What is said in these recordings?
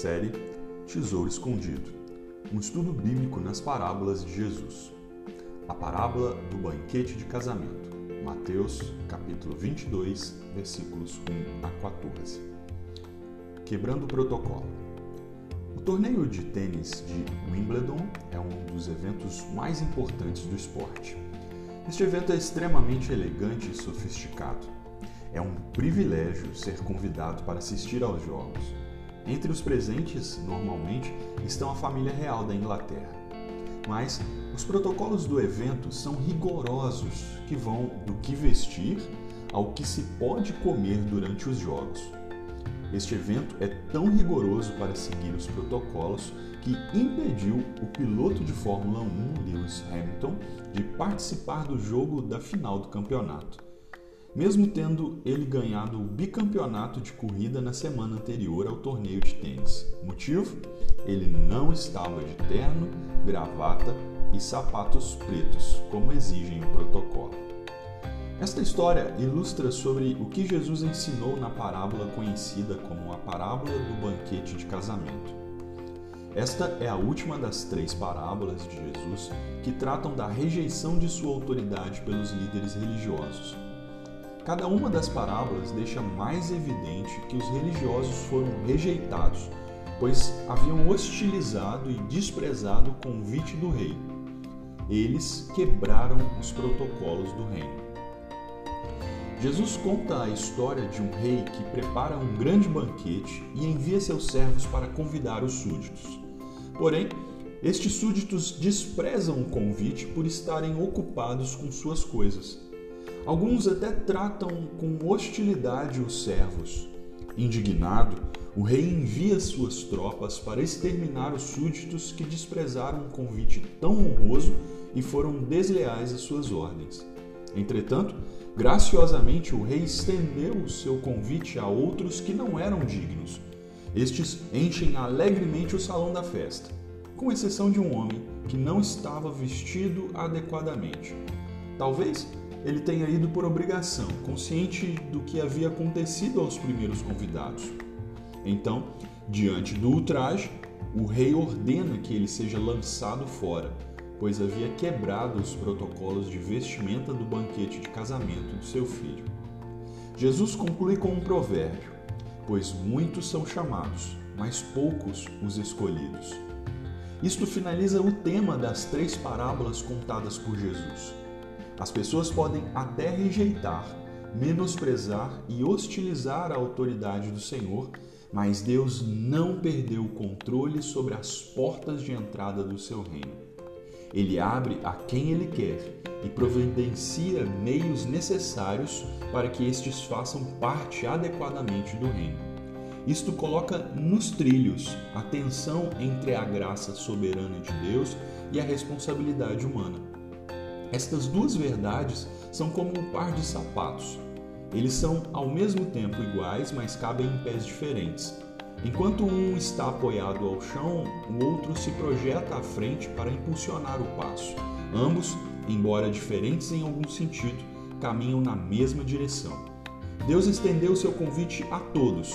Série Tesouro Escondido um estudo bíblico nas parábolas de Jesus. A parábola do banquete de casamento. Mateus, capítulo 22, versículos 1 a 14. Quebrando o protocolo. O torneio de tênis de Wimbledon é um dos eventos mais importantes do esporte. Este evento é extremamente elegante e sofisticado. É um privilégio ser convidado para assistir aos jogos. Entre os presentes, normalmente, estão a família real da Inglaterra. Mas os protocolos do evento são rigorosos, que vão do que vestir ao que se pode comer durante os jogos. Este evento é tão rigoroso para seguir os protocolos que impediu o piloto de Fórmula 1, Lewis Hamilton, de participar do jogo da final do campeonato mesmo tendo ele ganhado o bicampeonato de corrida na semana anterior ao torneio de tênis. Motivo? Ele não estava de terno, gravata e sapatos pretos, como exigem o protocolo. Esta história ilustra sobre o que Jesus ensinou na parábola conhecida como a parábola do banquete de casamento. Esta é a última das três parábolas de Jesus que tratam da rejeição de sua autoridade pelos líderes religiosos Cada uma das parábolas deixa mais evidente que os religiosos foram rejeitados, pois haviam hostilizado e desprezado o convite do rei. Eles quebraram os protocolos do reino. Jesus conta a história de um rei que prepara um grande banquete e envia seus servos para convidar os súditos. Porém, estes súditos desprezam o convite por estarem ocupados com suas coisas. Alguns até tratam com hostilidade os servos. Indignado, o rei envia suas tropas para exterminar os súditos que desprezaram um convite tão honroso e foram desleais às suas ordens. Entretanto, graciosamente o rei estendeu o seu convite a outros que não eram dignos. Estes enchem alegremente o salão da festa, com exceção de um homem que não estava vestido adequadamente. Talvez ele tenha ido por obrigação, consciente do que havia acontecido aos primeiros convidados. Então, diante do ultraje, o rei ordena que ele seja lançado fora, pois havia quebrado os protocolos de vestimenta do banquete de casamento do seu filho. Jesus conclui com um provérbio: Pois muitos são chamados, mas poucos os escolhidos. Isto finaliza o tema das três parábolas contadas por Jesus. As pessoas podem até rejeitar, menosprezar e hostilizar a autoridade do Senhor, mas Deus não perdeu o controle sobre as portas de entrada do seu reino. Ele abre a quem ele quer e providencia meios necessários para que estes façam parte adequadamente do reino. Isto coloca nos trilhos a tensão entre a graça soberana de Deus e a responsabilidade humana. Estas duas verdades são como um par de sapatos. Eles são ao mesmo tempo iguais, mas cabem em pés diferentes. Enquanto um está apoiado ao chão, o outro se projeta à frente para impulsionar o passo. Ambos, embora diferentes em algum sentido, caminham na mesma direção. Deus estendeu seu convite a todos,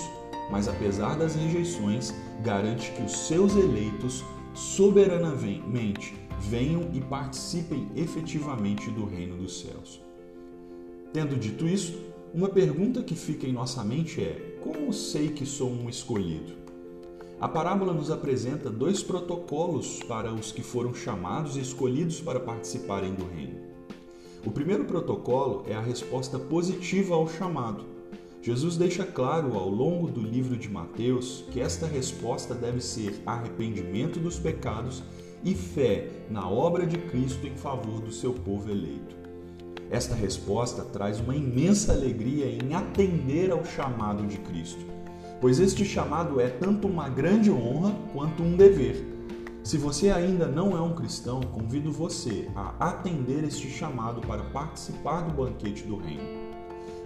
mas apesar das rejeições, garante que os seus eleitos soberanamente venham e participem efetivamente do reino dos céus. Tendo dito isso, uma pergunta que fica em nossa mente é: como sei que sou um escolhido? A parábola nos apresenta dois protocolos para os que foram chamados e escolhidos para participarem do reino. O primeiro protocolo é a resposta positiva ao chamado. Jesus deixa claro ao longo do livro de Mateus que esta resposta deve ser arrependimento dos pecados e fé na obra de Cristo em favor do seu povo eleito. Esta resposta traz uma imensa alegria em atender ao chamado de Cristo, pois este chamado é tanto uma grande honra quanto um dever. Se você ainda não é um cristão, convido você a atender este chamado para participar do banquete do Reino.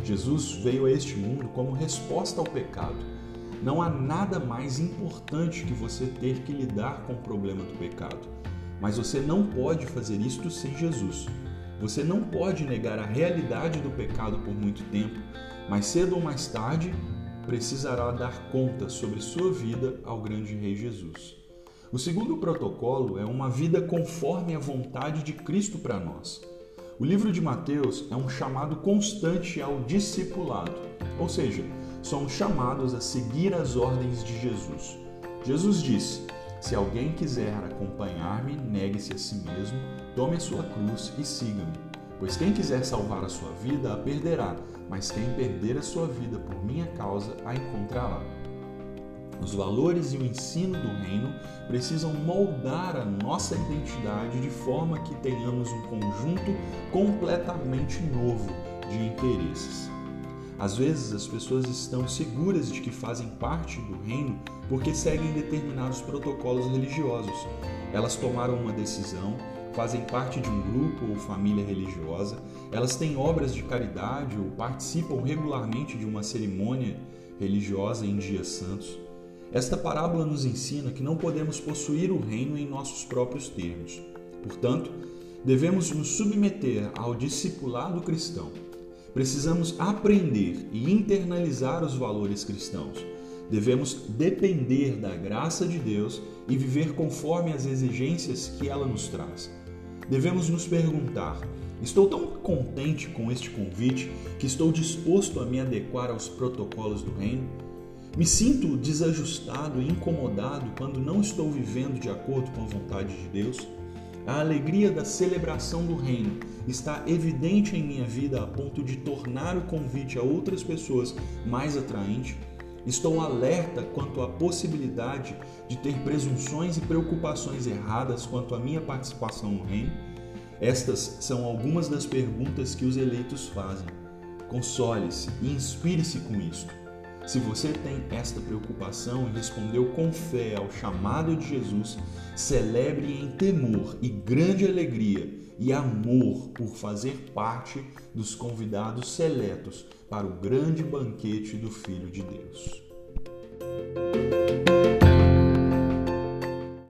Jesus veio a este mundo como resposta ao pecado não há nada mais importante que você ter que lidar com o problema do pecado. Mas você não pode fazer isto sem Jesus. Você não pode negar a realidade do pecado por muito tempo, mas cedo ou mais tarde, precisará dar conta sobre sua vida ao grande Rei Jesus. O segundo protocolo é uma vida conforme a vontade de Cristo para nós. O livro de Mateus é um chamado constante ao discipulado, ou seja, somos chamados a seguir as ordens de Jesus. Jesus disse: Se alguém quiser acompanhar-me, negue-se a si mesmo, tome a sua cruz e siga-me. Pois quem quiser salvar a sua vida a perderá, mas quem perder a sua vida por minha causa a encontrará. Os valores e o ensino do reino precisam moldar a nossa identidade de forma que tenhamos um conjunto completamente novo de interesses. Às vezes as pessoas estão seguras de que fazem parte do reino porque seguem determinados protocolos religiosos. Elas tomaram uma decisão, fazem parte de um grupo ou família religiosa, elas têm obras de caridade ou participam regularmente de uma cerimônia religiosa em dias santos. Esta parábola nos ensina que não podemos possuir o reino em nossos próprios termos. Portanto, devemos nos submeter ao discipulado cristão. Precisamos aprender e internalizar os valores cristãos. Devemos depender da graça de Deus e viver conforme as exigências que ela nos traz. Devemos nos perguntar: estou tão contente com este convite que estou disposto a me adequar aos protocolos do reino? Me sinto desajustado e incomodado quando não estou vivendo de acordo com a vontade de Deus. A alegria da celebração do Reino está evidente em minha vida a ponto de tornar o convite a outras pessoas mais atraente. Estou alerta quanto à possibilidade de ter presunções e preocupações erradas quanto à minha participação no Reino. Estas são algumas das perguntas que os eleitos fazem. Console-se e inspire-se com isto. Se você tem esta preocupação e respondeu com fé ao chamado de Jesus, celebre em temor e grande alegria e amor por fazer parte dos convidados seletos para o grande banquete do Filho de Deus.